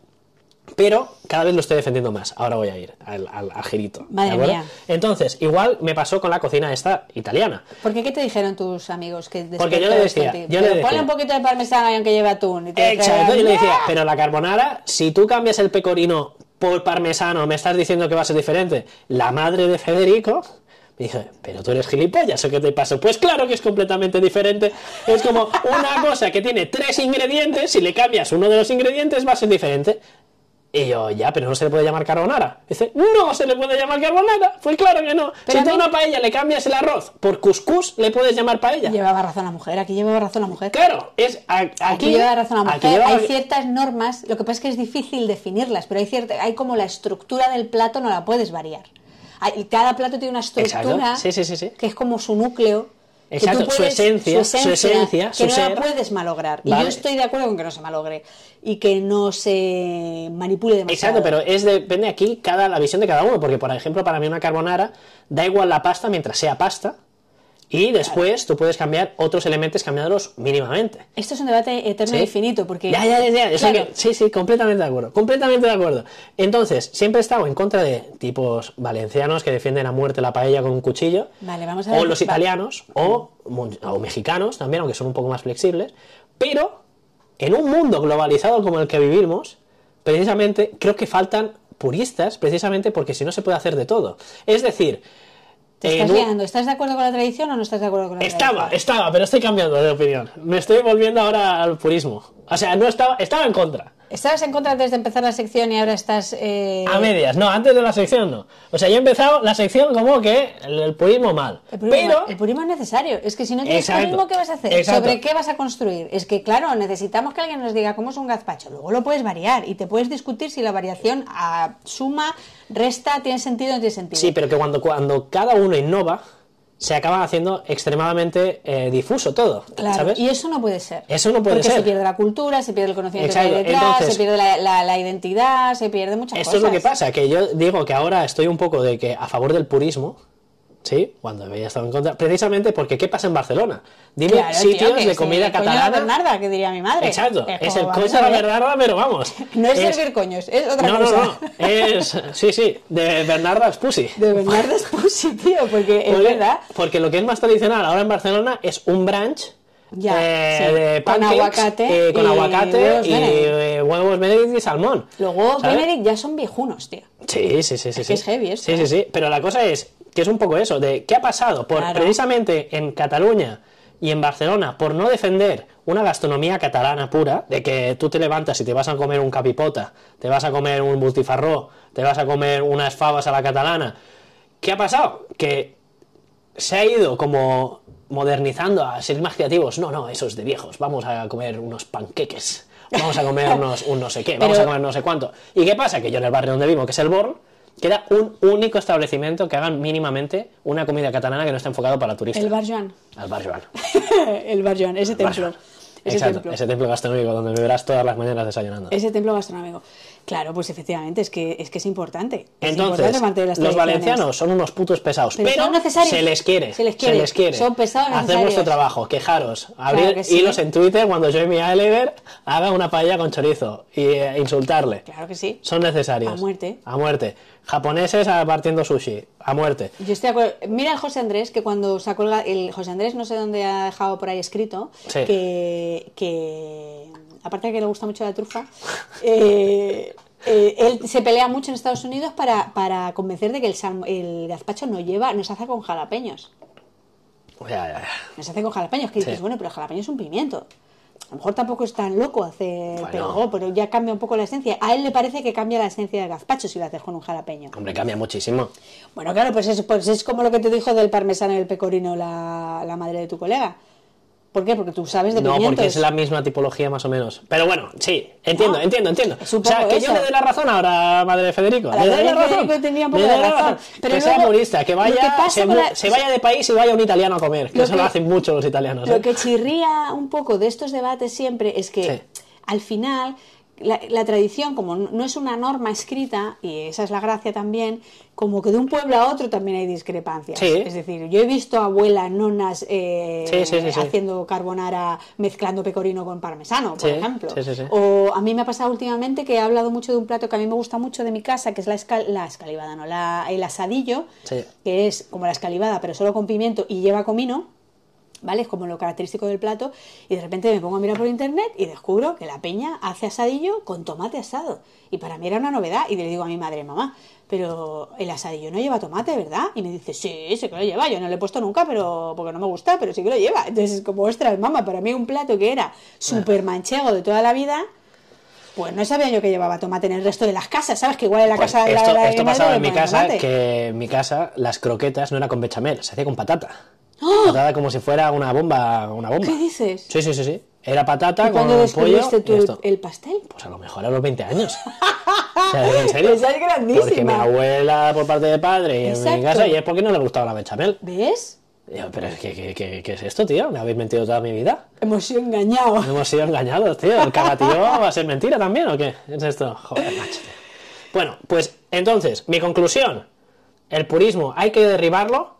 [SPEAKER 2] Pero cada vez lo estoy defendiendo más. Ahora voy a ir al, al, al girito. ¿de
[SPEAKER 1] Madre mía.
[SPEAKER 2] Entonces, igual me pasó con la cocina esta italiana.
[SPEAKER 1] ¿Por qué qué te dijeron tus amigos? Que
[SPEAKER 2] Porque yo le decía, yo le decía.
[SPEAKER 1] Ponle un poquito de parmesano aunque lleve atún. Y te
[SPEAKER 2] Exacto, yo le decía, pero la carbonara, si tú cambias el pecorino por parmesano, me estás diciendo que va a ser diferente. La madre de Federico me dije, pero tú eres gilipollas, ¿o qué te pasa? Pues claro que es completamente diferente. Es como una cosa que tiene tres ingredientes, si le cambias uno de los ingredientes va a ser diferente. Y yo, ya, pero no se le puede llamar carbonara. Dice, no se le puede llamar carbonara. Pues claro que no.
[SPEAKER 1] Pero
[SPEAKER 2] si tú
[SPEAKER 1] a mí-
[SPEAKER 2] una paella le cambias el arroz por cuscús, le puedes llamar paella.
[SPEAKER 1] Llevaba razón la mujer, aquí llevaba razón la mujer.
[SPEAKER 2] Claro, es aquí,
[SPEAKER 1] Aquí lleva razón la mujer. Hay ciertas normas, lo que pasa es que es difícil definirlas, pero hay cierta, hay como la estructura del plato no la puedes variar. Cada plato tiene una estructura
[SPEAKER 2] Exacto. Sí, sí, sí, sí.
[SPEAKER 1] que es como su núcleo. Que tú
[SPEAKER 2] Exacto, su esencia, su esencia,
[SPEAKER 1] que
[SPEAKER 2] su
[SPEAKER 1] no la puedes malograr. Y yo estoy de acuerdo con que no se malogre y que no se manipule demasiado.
[SPEAKER 2] Exacto, pero es depende aquí cada la visión de cada uno, porque por ejemplo para mí una carbonara da igual la pasta mientras sea pasta y después tú puedes cambiar otros elementos cambiándolos mínimamente.
[SPEAKER 1] Esto es un debate eterno
[SPEAKER 2] ¿Sí?
[SPEAKER 1] e infinito, porque...
[SPEAKER 2] Ya, ya, ya, ya, eso
[SPEAKER 1] Claro.
[SPEAKER 2] que- sí, sí, completamente de acuerdo, completamente de acuerdo. Entonces, siempre he estado en contra de tipos valencianos que defienden a muerte la paella con un cuchillo,
[SPEAKER 1] Vale, vamos a
[SPEAKER 2] o
[SPEAKER 1] ver-
[SPEAKER 2] los
[SPEAKER 1] va-
[SPEAKER 2] italianos, o, o mexicanos también, aunque son un poco más flexibles, pero en un mundo globalizado como el que vivimos, precisamente creo que faltan puristas, precisamente porque si no se puede hacer de todo. Es decir,
[SPEAKER 1] Te estás
[SPEAKER 2] un-
[SPEAKER 1] liando. ¿Estás de acuerdo con la tradición o no estás de acuerdo con la
[SPEAKER 2] estaba,
[SPEAKER 1] tradición?
[SPEAKER 2] estaba, pero estoy cambiando de opinión. Me estoy volviendo ahora al purismo. O sea, no estaba, estaba en contra.
[SPEAKER 1] ¿Estabas en contra antes de empezar la sección y ahora estás... eh,
[SPEAKER 2] A medias, no, antes de la sección no. O sea, yo he empezado la sección como que el, el purismo mal.
[SPEAKER 1] El purismo,
[SPEAKER 2] pero,
[SPEAKER 1] el purismo es necesario. Es que si no tienes
[SPEAKER 2] Exacto.
[SPEAKER 1] purismo, ¿qué vas a hacer?
[SPEAKER 2] Exacto.
[SPEAKER 1] ¿Sobre qué vas a construir? Es que, claro, necesitamos que alguien nos diga cómo es un gazpacho. Luego lo puedes variar y te puedes discutir si la variación ah, suma, resta, tiene sentido o no tiene sentido.
[SPEAKER 2] sí, pero que cuando, cuando cada uno innova, se acaba haciendo extremadamente eh, difuso todo.
[SPEAKER 1] Claro,
[SPEAKER 2] ¿Sabes?
[SPEAKER 1] y eso no puede ser.
[SPEAKER 2] Eso no puede
[SPEAKER 1] Porque
[SPEAKER 2] ser.
[SPEAKER 1] se pierde la cultura, se pierde el conocimiento que hay detrás,
[SPEAKER 2] entonces-
[SPEAKER 1] se pierde la, la- la identidad, se pierde muchas
[SPEAKER 2] Esto
[SPEAKER 1] cosas.
[SPEAKER 2] es lo que pasa, que yo digo que ahora estoy un poco de que a favor del purismo, ¿sí? Cuando había estado en contra, precisamente porque ¿qué pasa en Barcelona? Dime
[SPEAKER 1] Claro,
[SPEAKER 2] sitios de
[SPEAKER 1] es
[SPEAKER 2] comida
[SPEAKER 1] coño de
[SPEAKER 2] catalana.
[SPEAKER 1] la Bernarda, que diría mi madre.
[SPEAKER 2] Exacto, es, el
[SPEAKER 1] a
[SPEAKER 2] de la. Bernarda, pero vamos.
[SPEAKER 1] No es, servir coños, es otra
[SPEAKER 2] No,
[SPEAKER 1] cosa.
[SPEAKER 2] no, no, es, sí, sí, de Bernarda's Pussy.
[SPEAKER 1] De Bernarda es pussy, tío, porque es
[SPEAKER 2] Porque-
[SPEAKER 1] verdad.
[SPEAKER 2] Porque lo que es más tradicional ahora en Barcelona es un brunch
[SPEAKER 1] Ya,
[SPEAKER 2] eh,
[SPEAKER 1] sí.
[SPEAKER 2] de
[SPEAKER 1] Con
[SPEAKER 2] pancakes,
[SPEAKER 1] aguacate
[SPEAKER 2] eh, con
[SPEAKER 1] y
[SPEAKER 2] aguacate
[SPEAKER 1] huevos
[SPEAKER 2] y
[SPEAKER 1] Benedict.
[SPEAKER 2] eh, huevos Benedict y salmón.
[SPEAKER 1] Los huevos
[SPEAKER 2] ¿sabes?
[SPEAKER 1] Benedict ya son viejunos, tío.
[SPEAKER 2] Sí, sí, sí, sí.
[SPEAKER 1] que
[SPEAKER 2] sí.
[SPEAKER 1] es heavy esto,
[SPEAKER 2] Sí,
[SPEAKER 1] ¿eh?
[SPEAKER 2] sí, sí. Pero la cosa es que es un poco eso, de qué ha pasado por
[SPEAKER 1] Claro.
[SPEAKER 2] precisamente en Cataluña y en Barcelona por no defender una gastronomía catalana pura, de que tú te levantas y te vas a comer un capipota, te vas a comer un butifarró, te vas a comer unas fabas a la catalana. ¿Qué ha pasado? Que se ha ido como modernizando a ser más creativos. No, no, eso es de viejos. Vamos a comer unos panqueques. Vamos a comer unos, un no sé qué. Vamos
[SPEAKER 1] Pero-
[SPEAKER 2] a comer no sé cuánto. ¿Y qué pasa? Que yo en el barrio donde vivo, que es el Born, queda un único establecimiento que hagan mínimamente una comida catalana que no esté enfocado para turistas.
[SPEAKER 1] El Bar Joan.
[SPEAKER 2] Al bar Joan.
[SPEAKER 1] el Bar Joan, ese templo. Ese
[SPEAKER 2] Exacto,
[SPEAKER 1] templo.
[SPEAKER 2] ese templo gastronómico donde me verás todas las mañanas desayunando.
[SPEAKER 1] Ese templo gastronómico. Claro, pues efectivamente, es que es, que es importante. Es
[SPEAKER 2] Entonces,
[SPEAKER 1] importante mantener las
[SPEAKER 2] los valencianos son unos putos pesados,
[SPEAKER 1] Pero
[SPEAKER 2] pero,
[SPEAKER 1] son necesarios.
[SPEAKER 2] se les quiere,
[SPEAKER 1] Se les quiere. Son pesados
[SPEAKER 2] Hacer
[SPEAKER 1] necesarios.
[SPEAKER 2] vuestro trabajo, quejaros, abrir
[SPEAKER 1] que sí.
[SPEAKER 2] hilos en Twitter cuando Jamie Oliver haga una paella con chorizo y eh, insultarle.
[SPEAKER 1] Claro que sí.
[SPEAKER 2] Son necesarios.
[SPEAKER 1] A muerte.
[SPEAKER 2] A muerte. Japoneses partiendo sushi. A muerte.
[SPEAKER 1] Yo estoy de acuerdo. Mira el José Andrés, que cuando sacó el, el José Andrés, no sé dónde ha dejado por ahí escrito,
[SPEAKER 2] Sí.
[SPEAKER 1] que, que aparte de que le gusta mucho la trufa, eh, eh, él se pelea mucho en Estados Unidos para, para convencer de que el, salm- el gazpacho no lleva, no se hace con jalapeños.
[SPEAKER 2] Ya, ya, ya.
[SPEAKER 1] No se hace con jalapeños, que dices, bueno, pero el jalapeño es un pimiento. A lo mejor tampoco es tan loco hacer
[SPEAKER 2] Bueno.
[SPEAKER 1] pero ya cambia un poco la esencia. A él le parece que cambia la esencia del gazpacho si lo haces con un jalapeño.
[SPEAKER 2] Hombre, cambia muchísimo.
[SPEAKER 1] Bueno, claro, pues es, pues es como lo que te dijo del parmesano y el pecorino la, la madre de tu colega. ¿Por qué? Porque tú sabes de
[SPEAKER 2] No,
[SPEAKER 1] pimientos.
[SPEAKER 2] porque es la misma tipología más o menos. Pero bueno, sí, entiendo,
[SPEAKER 1] No,
[SPEAKER 2] entiendo, entiendo. O sea, que
[SPEAKER 1] eso.
[SPEAKER 2] yo le doy la razón ahora madre de Federico. Le doy la razón.
[SPEAKER 1] Tenía un poco
[SPEAKER 2] Le doy la
[SPEAKER 1] razón. Pero
[SPEAKER 2] que sea
[SPEAKER 1] luego,
[SPEAKER 2] purista, que
[SPEAKER 1] lo que
[SPEAKER 2] vaya,
[SPEAKER 1] pasa
[SPEAKER 2] se,
[SPEAKER 1] la-
[SPEAKER 2] vaya de país y vaya un italiano a comer. Que
[SPEAKER 1] Lo
[SPEAKER 2] eso lo
[SPEAKER 1] que-
[SPEAKER 2] hacen mucho los italianos.
[SPEAKER 1] Lo
[SPEAKER 2] ¿eh?
[SPEAKER 1] que chirría un poco de estos debates siempre es que
[SPEAKER 2] Sí.
[SPEAKER 1] al final la, la tradición, como no no es una norma escrita, y esa es la gracia también, como que de un pueblo a otro también hay discrepancias.
[SPEAKER 2] Sí.
[SPEAKER 1] Es decir, yo he visto abuelas, nonas eh,
[SPEAKER 2] Sí, sí,
[SPEAKER 1] haciendo carbonara mezclando pecorino con parmesano, por ejemplo. O a mí me ha pasado últimamente que he hablado mucho de un plato que a mí me gusta mucho de mi casa, que es la, escal la escalivada, no, la, el asadillo, que es como la escalivada, pero solo con pimiento y lleva comino. ¿Vale? Es como lo característico del plato. Y de repente me pongo a mirar por internet y descubro que la peña hace asadillo con tomate asado. Y para mí era una novedad. Y le digo a mi madre, mamá, pero el asadillo no lleva tomate, ¿verdad? Y me dice, sí, sí que lo lleva. Yo no le he puesto nunca, pero porque no me gusta, pero sí que lo lleva. Entonces es como, ostras, mamá, para mí un plato que era súper manchego de toda la vida. Pues no sabía yo que llevaba tomate en el resto de las casas, ¿sabes? Que igual en la
[SPEAKER 2] Pues
[SPEAKER 1] casa de la- la
[SPEAKER 2] esto pasaba en mi casa,
[SPEAKER 1] tomate.
[SPEAKER 2] que en mi casa las croquetas no era con bechamel, se hacía con patata.
[SPEAKER 1] ¡Ah!
[SPEAKER 2] Patata como si fuera una bomba, una bomba.
[SPEAKER 1] ¿Qué dices?
[SPEAKER 2] Sí, sí, sí, sí. Era patata
[SPEAKER 1] ¿Y
[SPEAKER 2] con pollo
[SPEAKER 1] tú
[SPEAKER 2] y
[SPEAKER 1] el,
[SPEAKER 2] esto.
[SPEAKER 1] el pastel?
[SPEAKER 2] Pues a lo mejor a los 20 años. O sea, en serio.
[SPEAKER 1] Esa es grandísima.
[SPEAKER 2] Porque mi abuela por parte de padre y en mi
[SPEAKER 1] Exacto.
[SPEAKER 2] casa y es porque no le gustaba la bechamel.
[SPEAKER 1] ¿Ves?
[SPEAKER 2] Yo, pero ¿qué, qué, qué, qué es esto, tío? ¿Me habéis mentido toda mi vida?
[SPEAKER 1] Hemos sido engañados.
[SPEAKER 2] Hemos sido engañados, tío. ¿El cagatío va a ser mentira también o qué? ¿Es esto? Joder, macho. tío. Bueno, pues entonces, mi conclusión. El purismo hay que derribarlo,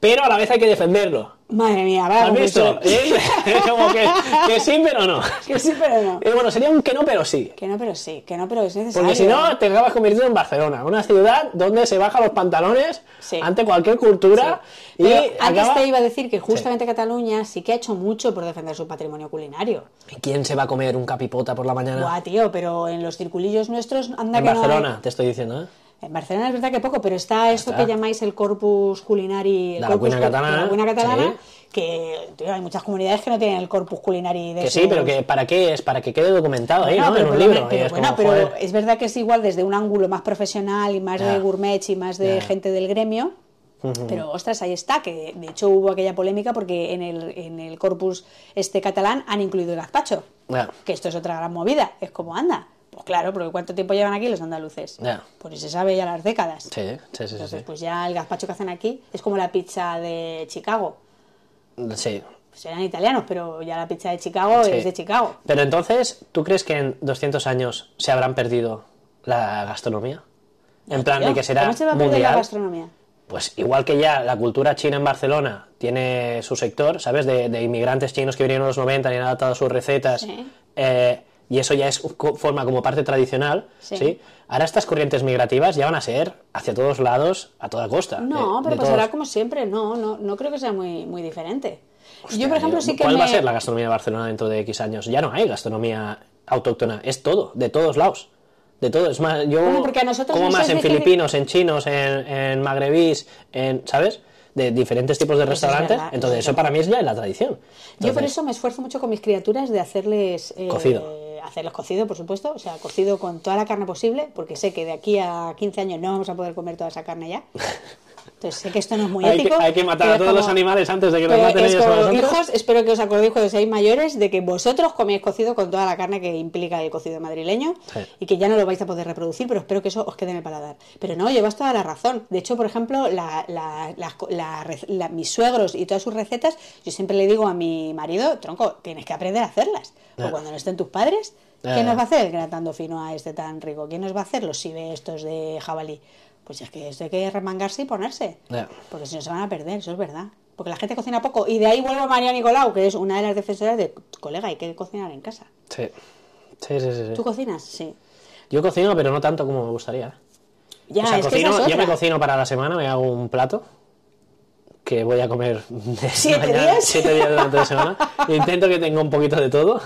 [SPEAKER 2] pero a la vez hay que defenderlo.
[SPEAKER 1] Madre mía, vaya
[SPEAKER 2] ¿Has visto?
[SPEAKER 1] conclusión.
[SPEAKER 2] ¿Eh? Como que, que sí, pero no.
[SPEAKER 1] Que sí, pero no.
[SPEAKER 2] Eh, bueno, sería un que no, pero sí.
[SPEAKER 1] Que no, pero sí. Que no, pero es necesario.
[SPEAKER 2] Porque si no, te acabas convirtiendo en Barcelona, una ciudad donde se baja los pantalones
[SPEAKER 1] Sí.
[SPEAKER 2] ante cualquier cultura
[SPEAKER 1] Sí.
[SPEAKER 2] y
[SPEAKER 1] Pero antes
[SPEAKER 2] acaba-
[SPEAKER 1] te iba a decir que justamente Cataluña sí que ha hecho mucho por defender su patrimonio culinario.
[SPEAKER 2] ¿Quién se va a comer un capipota por la mañana?
[SPEAKER 1] Buah, tío, pero en los circulillos nuestros anda
[SPEAKER 2] en
[SPEAKER 1] que no hay-
[SPEAKER 2] Barcelona, te estoy diciendo, ¿eh?
[SPEAKER 1] En Barcelona es verdad que poco, pero está esto
[SPEAKER 2] está.
[SPEAKER 1] que llamáis el corpus culinari, el
[SPEAKER 2] la
[SPEAKER 1] corpus cu-
[SPEAKER 2] catalana,
[SPEAKER 1] de la cuina catalana,
[SPEAKER 2] sí.
[SPEAKER 1] que tío, hay muchas comunidades que no tienen el corpus culinari de
[SPEAKER 2] Que sí, pero que ¿para qué es? Para que quede documentado ahí,
[SPEAKER 1] No, pero
[SPEAKER 2] en un libro.
[SPEAKER 1] pero
[SPEAKER 2] es
[SPEAKER 1] bueno,
[SPEAKER 2] como,
[SPEAKER 1] pero es verdad que es igual desde un ángulo más profesional y más de gourmet y más de gente del gremio. Pero ostras, ahí está, que de hecho hubo aquella polémica porque en el, en el corpus este catalán han incluido el gazpacho.
[SPEAKER 2] Ya.
[SPEAKER 1] Que esto es otra gran movida. Es como anda. Pues claro, porque ¿cuánto tiempo llevan aquí los andaluces?
[SPEAKER 2] Ya.
[SPEAKER 1] Pues se sabe ya las décadas.
[SPEAKER 2] Sí, sí, sí,
[SPEAKER 1] Entonces,
[SPEAKER 2] sí.
[SPEAKER 1] pues ya el gazpacho que hacen aquí es como la pizza de Chicago.
[SPEAKER 2] Sí.
[SPEAKER 1] Pues eran italianos, pero ya la pizza de Chicago
[SPEAKER 2] Sí.
[SPEAKER 1] es de Chicago.
[SPEAKER 2] Pero entonces, ¿tú crees que en 200 años se habrán perdido la gastronomía? En plan de que será
[SPEAKER 1] ¿Cómo se va a perder la
[SPEAKER 2] mundial.
[SPEAKER 1] gastronomía?
[SPEAKER 2] Pues igual que ya la cultura china en Barcelona tiene su sector, ¿sabes? De, de inmigrantes chinos que vinieron en los 90 y han adaptado sus recetas.
[SPEAKER 1] Sí.
[SPEAKER 2] eh, y eso ya es forma como parte tradicional,
[SPEAKER 1] Sí.
[SPEAKER 2] sí. Ahora estas corrientes migrativas ya van a ser hacia todos lados, a toda costa.
[SPEAKER 1] No,
[SPEAKER 2] de-
[SPEAKER 1] pero
[SPEAKER 2] de
[SPEAKER 1] pasará
[SPEAKER 2] todos.
[SPEAKER 1] como siempre. No, no, no creo que sea muy, muy diferente.
[SPEAKER 2] Hostia,
[SPEAKER 1] yo, por ejemplo, sí que
[SPEAKER 2] ¿Cuál
[SPEAKER 1] me...
[SPEAKER 2] va a ser la gastronomía de Barcelona dentro de X años? Ya no hay gastronomía autóctona, es todo, de todos lados. De todo, es más, yo
[SPEAKER 1] Bueno, porque a nosotros
[SPEAKER 2] como
[SPEAKER 1] no
[SPEAKER 2] más en
[SPEAKER 1] de
[SPEAKER 2] filipinos, en chinos, en, en magrebís, en, ¿sabes? De diferentes tipos de
[SPEAKER 1] Pues es
[SPEAKER 2] restaurantes.
[SPEAKER 1] verdad,
[SPEAKER 2] Entonces,
[SPEAKER 1] es
[SPEAKER 2] eso para mí es ya la tradición.
[SPEAKER 1] Yo por eso me esfuerzo mucho con mis criaturas de hacerles... eh,
[SPEAKER 2] Cocido.
[SPEAKER 1] Hacerles cocido, por supuesto. O sea, cocido con toda la carne posible, porque sé que de aquí a 15 años no vamos a poder comer toda esa carne ya. Entonces sé que esto no es muy
[SPEAKER 2] hay, que, hay que matar a todos los animales antes de que los
[SPEAKER 1] pero
[SPEAKER 2] maten ellos a
[SPEAKER 1] hijos, espero que os acordéis cuando seáis mayores de que vosotros coméis cocido con toda la carne que implica el cocido madrileño
[SPEAKER 2] Sí.
[SPEAKER 1] y que ya no lo vais a poder reproducir, pero espero que eso os quede en el paladar. Pero no, llevas toda la razón. De hecho, por ejemplo, la- la- la mis suegros y todas sus recetas, yo siempre le digo a mi marido, tronco, tienes que aprender a hacerlas. O cuando no estén tus padres, ¿quién nos va a hacer el gratando fino a este tan rico? ¿Quién nos va a hacer los sibe estos de jabalí? Pues es que esto hay que remangarse y ponerse. Porque si no se van a perder, eso es verdad. Porque la gente cocina poco. Y de ahí vuelvo a María Nicolau, que es una de las defensoras de colega, hay que cocinar en casa.
[SPEAKER 2] Sí. Sí, sí, sí, sí.
[SPEAKER 1] ¿Tú cocinas? Sí.
[SPEAKER 2] Yo cocino, pero no tanto como me gustaría.
[SPEAKER 1] Ya,
[SPEAKER 2] o sea,
[SPEAKER 1] es que
[SPEAKER 2] cocino,
[SPEAKER 1] esa es
[SPEAKER 2] yo me cocino para la semana, me hago un plato que voy a comer de
[SPEAKER 1] ¿Siete
[SPEAKER 2] mañana-
[SPEAKER 1] días?
[SPEAKER 2] siete días durante la semana. Intento que tenga un poquito de todo.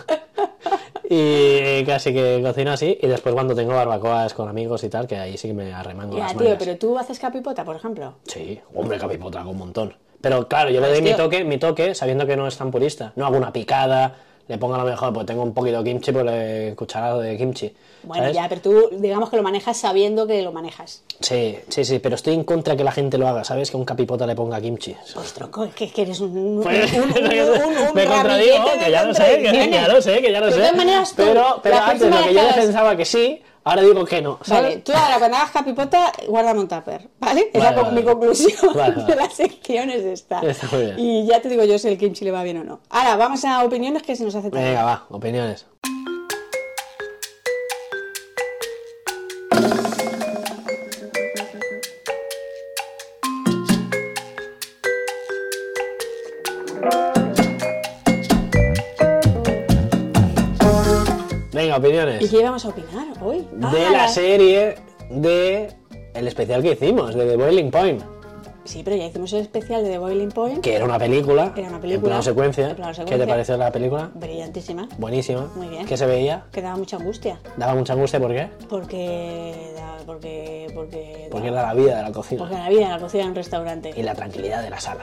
[SPEAKER 2] Y casi que cocino así. Y después cuando tengo barbacoas con amigos y tal, que ahí sí que me arremango
[SPEAKER 1] Ya,
[SPEAKER 2] las
[SPEAKER 1] tío,
[SPEAKER 2] mangas.
[SPEAKER 1] pero tú haces capipota, por ejemplo.
[SPEAKER 2] Sí, hombre, capipota hago un montón. Pero claro, yo le doy mi
[SPEAKER 1] tío.
[SPEAKER 2] toque, mi toque, sabiendo que no es tan purista. No hago una picada, le pongo a lo mejor, pues tengo un poquito de kimchi, pues le cucharado de kimchi.
[SPEAKER 1] Bueno,
[SPEAKER 2] ¿sabes?
[SPEAKER 1] ya, pero tú digamos que lo manejas sabiendo que lo manejas.
[SPEAKER 2] Sí, sí, sí, pero estoy en contra que la gente lo haga, ¿sabes? Que un capipota le ponga kimchi.
[SPEAKER 1] Pues tronco, que, que eres un,
[SPEAKER 2] Pues,
[SPEAKER 1] un, un, un, un
[SPEAKER 2] me contradigo,
[SPEAKER 1] de
[SPEAKER 2] que ya lo sé, que ya lo sé, que ya lo
[SPEAKER 1] De
[SPEAKER 2] sé.
[SPEAKER 1] todas maneras, tú,
[SPEAKER 2] pero pero antes lo que yo pensaba que sí, ahora digo que no, ¿sabes?
[SPEAKER 1] Vale, tú ahora cuando hagas capipota, guárdame un tupper, ¿vale? Esa
[SPEAKER 2] Vale,
[SPEAKER 1] es
[SPEAKER 2] vale,
[SPEAKER 1] mi conclusión
[SPEAKER 2] Vale,
[SPEAKER 1] de la sección es esta.
[SPEAKER 2] Está muy bien.
[SPEAKER 1] Y ya te digo yo si el kimchi le va bien o no. Ahora, vamos a opiniones que se nos hace tarde.
[SPEAKER 2] Venga, va, opiniones. Venga, opiniones.
[SPEAKER 1] ¿Y qué íbamos a opinar hoy?
[SPEAKER 2] De
[SPEAKER 1] Ah,
[SPEAKER 2] la serie de el especial que hicimos, de The Boiling Point,
[SPEAKER 1] Sí, pero ya hicimos el especial de The Boiling Point.
[SPEAKER 2] que era una película.
[SPEAKER 1] Era una
[SPEAKER 2] En
[SPEAKER 1] película,
[SPEAKER 2] plano secuencia.
[SPEAKER 1] en plano
[SPEAKER 2] ¿Qué
[SPEAKER 1] secuencia.
[SPEAKER 2] te pareció la película?
[SPEAKER 1] Brillantísima.
[SPEAKER 2] Buenísima.
[SPEAKER 1] Muy bien.
[SPEAKER 2] ¿Qué se veía?
[SPEAKER 1] Que daba mucha angustia.
[SPEAKER 2] Daba mucha angustia, ¿por qué?
[SPEAKER 1] Porque. Porque. Porque.
[SPEAKER 2] Porque era la vida de la cocina.
[SPEAKER 1] Porque la vida en la cocina en un restaurante.
[SPEAKER 2] Y la tranquilidad de la sala.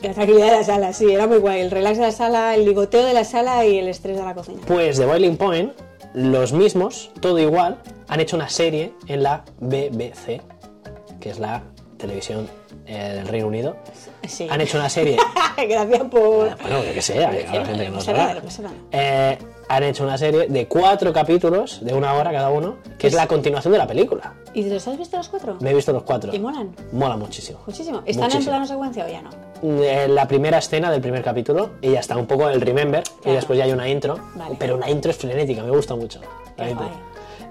[SPEAKER 1] La tranquilidad de la sala, sí, era muy guay. El relax de la sala, el ligoteo de la sala y el estrés de la cocina.
[SPEAKER 2] Pues The Boiling Point, los mismos, todo igual, han hecho una serie en la BBC, que es la televisión eh, del Reino Unido.
[SPEAKER 1] Sí.
[SPEAKER 2] Han hecho una serie
[SPEAKER 1] Gracias por.
[SPEAKER 2] Bueno, que sé, hay hay gente que no sabe. Eh, han hecho una serie de cuatro capítulos de una hora cada uno, que es la continuación de la película.
[SPEAKER 1] ¿Y los has visto los cuatro?
[SPEAKER 2] Me he visto los cuatro.
[SPEAKER 1] ¿Y molan?
[SPEAKER 2] Mola muchísimo.
[SPEAKER 1] Muchísimo. ¿Están en plano secuencia o ya no?
[SPEAKER 2] Eh, La primera escena del primer capítulo, y ya está un poco el remember, y después ya hay una intro,
[SPEAKER 1] Vale.
[SPEAKER 2] pero una intro es frenética, me gusta mucho.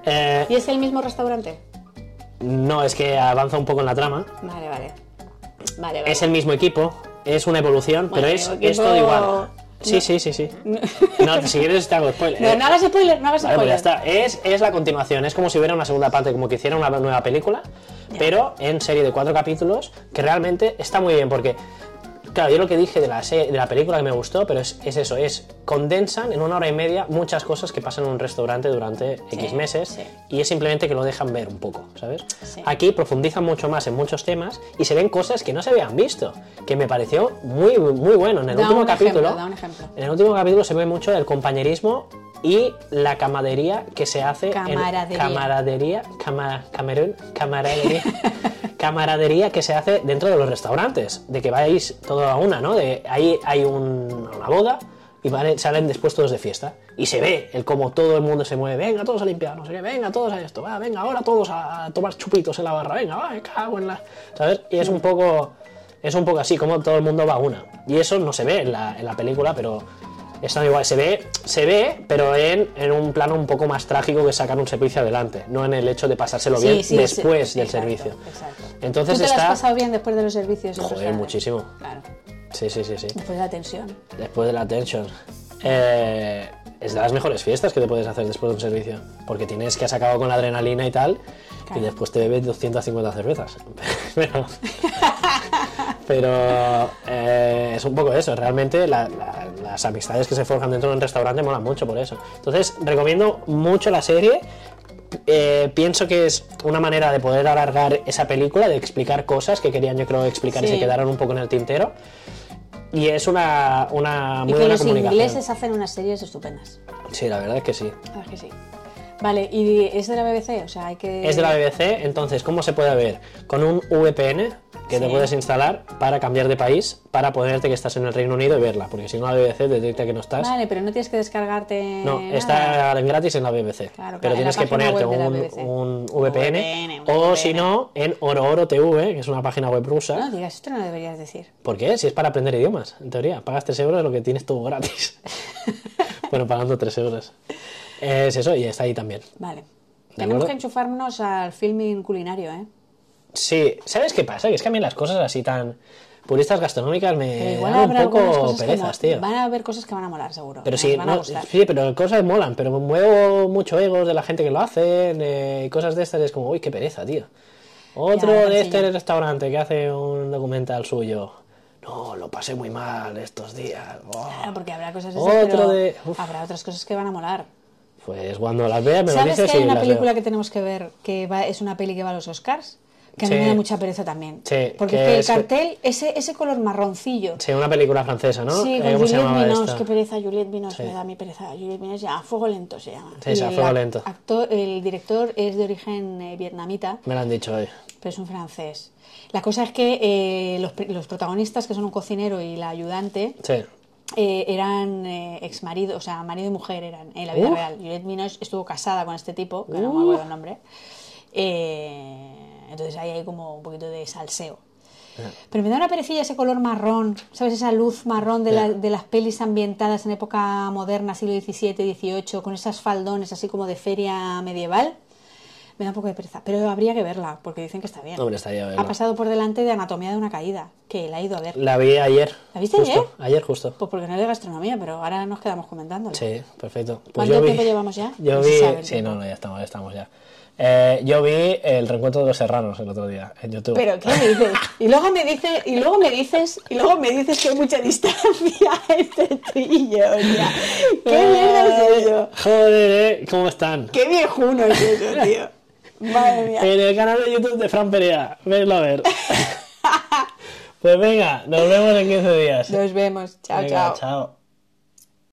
[SPEAKER 2] Eh,
[SPEAKER 1] ¿Y es el mismo restaurante?
[SPEAKER 2] no, es que avanza un poco en la trama.
[SPEAKER 1] Vale, vale. Vale, vale.
[SPEAKER 2] Es el mismo equipo, es una evolución,
[SPEAKER 1] Bueno,
[SPEAKER 2] pero es, es todo igual. Sí,
[SPEAKER 1] No.
[SPEAKER 2] sí, sí, sí. No, si quieres te hago spoiler.
[SPEAKER 1] No, no hagas spoiler, no hagas
[SPEAKER 2] Vale, pues ya
[SPEAKER 1] spoiler.
[SPEAKER 2] está. Es, es la continuación, es como si hubiera una segunda parte, como que hiciera una nueva película, pero en serie de cuatro capítulos, que realmente está muy bien, porque, claro, yo lo que dije de la, de la película que me gustó, pero es, es eso, es condensan en una hora y media muchas cosas que pasan en un restaurante durante X meses,
[SPEAKER 1] sí.
[SPEAKER 2] y es simplemente que lo dejan ver un poco, ¿sabes?
[SPEAKER 1] Sí.
[SPEAKER 2] Aquí profundizan mucho más en muchos temas y se ven cosas que no se habían visto, que me pareció muy, muy bueno. En el
[SPEAKER 1] Da
[SPEAKER 2] último capítulo...
[SPEAKER 1] ejemplo.
[SPEAKER 2] En el último capítulo se ve mucho el compañerismo y la camaradería que se hace
[SPEAKER 1] Camaradería.
[SPEAKER 2] en camaradería, cama- camerún- camaradería, camaradería que se hace dentro de los restaurantes, de que vais todo a una, ¿no? De ahí hay un- una boda y salen después todos de fiesta y se ve el cómo todo el mundo se mueve, venga todos a limpiar, no sé qué, venga todos a esto, va, venga ahora todos a tomar chupitos en la barra, venga, va, me cago en la, ¿sabes? Y es un poco es un poco así, como todo el mundo va a una. Y eso no se ve en la, en la película, pero está igual. Se ve, se ve pero en, en un plano un poco más trágico que sacar un servicio adelante, no en el hecho de pasárselo
[SPEAKER 1] Sí,
[SPEAKER 2] bien
[SPEAKER 1] sí,
[SPEAKER 2] después
[SPEAKER 1] sí.
[SPEAKER 2] del
[SPEAKER 1] Exacto,
[SPEAKER 2] servicio.
[SPEAKER 1] exacto.
[SPEAKER 2] Entonces
[SPEAKER 1] ¿Tú te lo
[SPEAKER 2] está.
[SPEAKER 1] has pasado bien después de los servicios?
[SPEAKER 2] Joder, muchísimo.
[SPEAKER 1] Claro,
[SPEAKER 2] Sí, sí, sí, sí.
[SPEAKER 1] después de la tensión.
[SPEAKER 2] Después de la tension. Eh, es de las mejores fiestas que te puedes hacer después de un servicio. Porque tienes que has acabado con la adrenalina y tal.
[SPEAKER 1] Claro.
[SPEAKER 2] Y después te bebes 250 cervezas. pero pero eh, es un poco eso. Realmente la- la- las amistades que se forjan dentro de un restaurante molan mucho por eso. Entonces, recomiendo mucho la serie. Eh, pienso que es una manera de poder alargar esa película, de explicar cosas que querían yo creo explicar y se quedaron un poco en el tintero. Y es una, una muy
[SPEAKER 1] y que
[SPEAKER 2] buena
[SPEAKER 1] los
[SPEAKER 2] comunicación.
[SPEAKER 1] ingleses hacen unas series estupendas.
[SPEAKER 2] Sí, la verdad es que sí.
[SPEAKER 1] La verdad que sí. Vale, ¿y es de la BBC? O sea, hay que...
[SPEAKER 2] Es de la BBC, entonces, ¿cómo se puede ver? Con un VPN que te
[SPEAKER 1] Sí.
[SPEAKER 2] puedes instalar para cambiar de país, para ponerte que estás en el Reino Unido y verla, porque si no la BBC detecta que no estás.
[SPEAKER 1] Vale, pero no tienes que descargarte
[SPEAKER 2] No,
[SPEAKER 1] nada.
[SPEAKER 2] está en gratis en la BBC.
[SPEAKER 1] Claro,
[SPEAKER 2] pero
[SPEAKER 1] claro,
[SPEAKER 2] tienes que ponerte un, un VPN,
[SPEAKER 1] VPN,
[SPEAKER 2] o
[SPEAKER 1] VPN.
[SPEAKER 2] si no, en Orooro TV, que es una página web rusa.
[SPEAKER 1] No digas, esto no deberías decir.
[SPEAKER 2] ¿Por qué? Si es para aprender idiomas, en teoría. Pagas 3 euros lo que tienes todo gratis. bueno, pagando 3 euros. Es eso, y está ahí también.
[SPEAKER 1] Vale. Tenemos
[SPEAKER 2] acuerdo?
[SPEAKER 1] que enchufarnos al filming culinario, ¿eh?
[SPEAKER 2] Sí, ¿sabes qué pasa? Que es que a mí las cosas así tan puristas gastronómicas me dan un poco perezas, tío.
[SPEAKER 1] Van a haber cosas que van a molar, seguro.
[SPEAKER 2] Pero
[SPEAKER 1] nos
[SPEAKER 2] sí,
[SPEAKER 1] van
[SPEAKER 2] no, sí, pero cosas molan, pero muevo mucho egos de la gente que lo hacen, eh, cosas de estas, es como, uy, qué pereza, tío. Otro
[SPEAKER 1] Ya,
[SPEAKER 2] de este restaurante que hace un documental suyo. No, lo pasé muy mal estos días. Buah".
[SPEAKER 1] Claro, porque habrá cosas de esas,
[SPEAKER 2] Otro
[SPEAKER 1] pero
[SPEAKER 2] de- uf.
[SPEAKER 1] habrá otras cosas que van a molar.
[SPEAKER 2] Pues cuando las veas me lo
[SPEAKER 1] ¿Sabes
[SPEAKER 2] dices
[SPEAKER 1] que hay una película
[SPEAKER 2] veo.
[SPEAKER 1] que tenemos que ver que va- es una peli que va a los Oscars? Que a mí me da mucha pereza también.
[SPEAKER 2] Sí,
[SPEAKER 1] Porque
[SPEAKER 2] que
[SPEAKER 1] es que el cartel, ese, ese color marroncillo.
[SPEAKER 2] Sí, una película francesa, ¿no?
[SPEAKER 1] Sí,
[SPEAKER 2] Eh,
[SPEAKER 1] con
[SPEAKER 2] ¿Cómo se
[SPEAKER 1] Juliette
[SPEAKER 2] esta?
[SPEAKER 1] qué pereza, Juliette
[SPEAKER 2] Sí.
[SPEAKER 1] me da mi pereza. Juliette Binoche, a fuego lento se llama.
[SPEAKER 2] Sí, sí, a fuego lento.
[SPEAKER 1] actor- el director es de origen eh, vietnamita,
[SPEAKER 2] Me lo han dicho hoy.
[SPEAKER 1] pero es un francés. La cosa es que eh, los, los protagonistas, que son un cocinero y la ayudante,
[SPEAKER 2] Sí.
[SPEAKER 1] Eh, eran eh, ex marido, o sea, marido y mujer eran en la vida real. Juliette Binoche estuvo casada con este tipo, que no me acuerdo el nombre. Eh, entonces ahí hay como un poquito de salseo. Pero me da una perecilla ese color marrón, ¿sabes? Esa luz marrón de, la- de las pelis ambientadas en época moderna, siglo XVII, XVIII, con esas faldones así como de feria medieval. Me da un poco de pereza, pero habría que verla, porque dicen que está bien.
[SPEAKER 2] Hombre, estaría verlo.
[SPEAKER 1] Ha pasado por delante de Anatomía de una caída, que la he ido a ver.
[SPEAKER 2] La vi ayer.
[SPEAKER 1] ¿La viste
[SPEAKER 2] justo,
[SPEAKER 1] ayer?
[SPEAKER 2] Ayer justo.
[SPEAKER 1] Pues porque no es de gastronomía, pero ahora nos quedamos comentándola.
[SPEAKER 2] Sí, perfecto. Pues
[SPEAKER 1] ¿Cuánto
[SPEAKER 2] yo vi-
[SPEAKER 1] tiempo llevamos ya?
[SPEAKER 2] Yo
[SPEAKER 1] No
[SPEAKER 2] vi, sí,
[SPEAKER 1] tiempo.
[SPEAKER 2] no, no, ya estamos, ya estamos ya. Eh, yo vi el reencuentro de los serranos el otro día en YouTube.
[SPEAKER 1] Pero ¿qué dices? Y luego me dices, y luego me dices, y luego me dices que hay mucha distancia entre tú y yo, ¿qué mierda es eso?
[SPEAKER 2] Joder, eh, ¿cómo están?
[SPEAKER 1] Qué viejuno es eso, tío. Madre mía.
[SPEAKER 2] En el canal de YouTube de Fran Perea, venlo a ver. pues venga, nos vemos en 15 días.
[SPEAKER 1] Nos vemos. Chao,
[SPEAKER 2] Venga,
[SPEAKER 1] chao.
[SPEAKER 2] chao.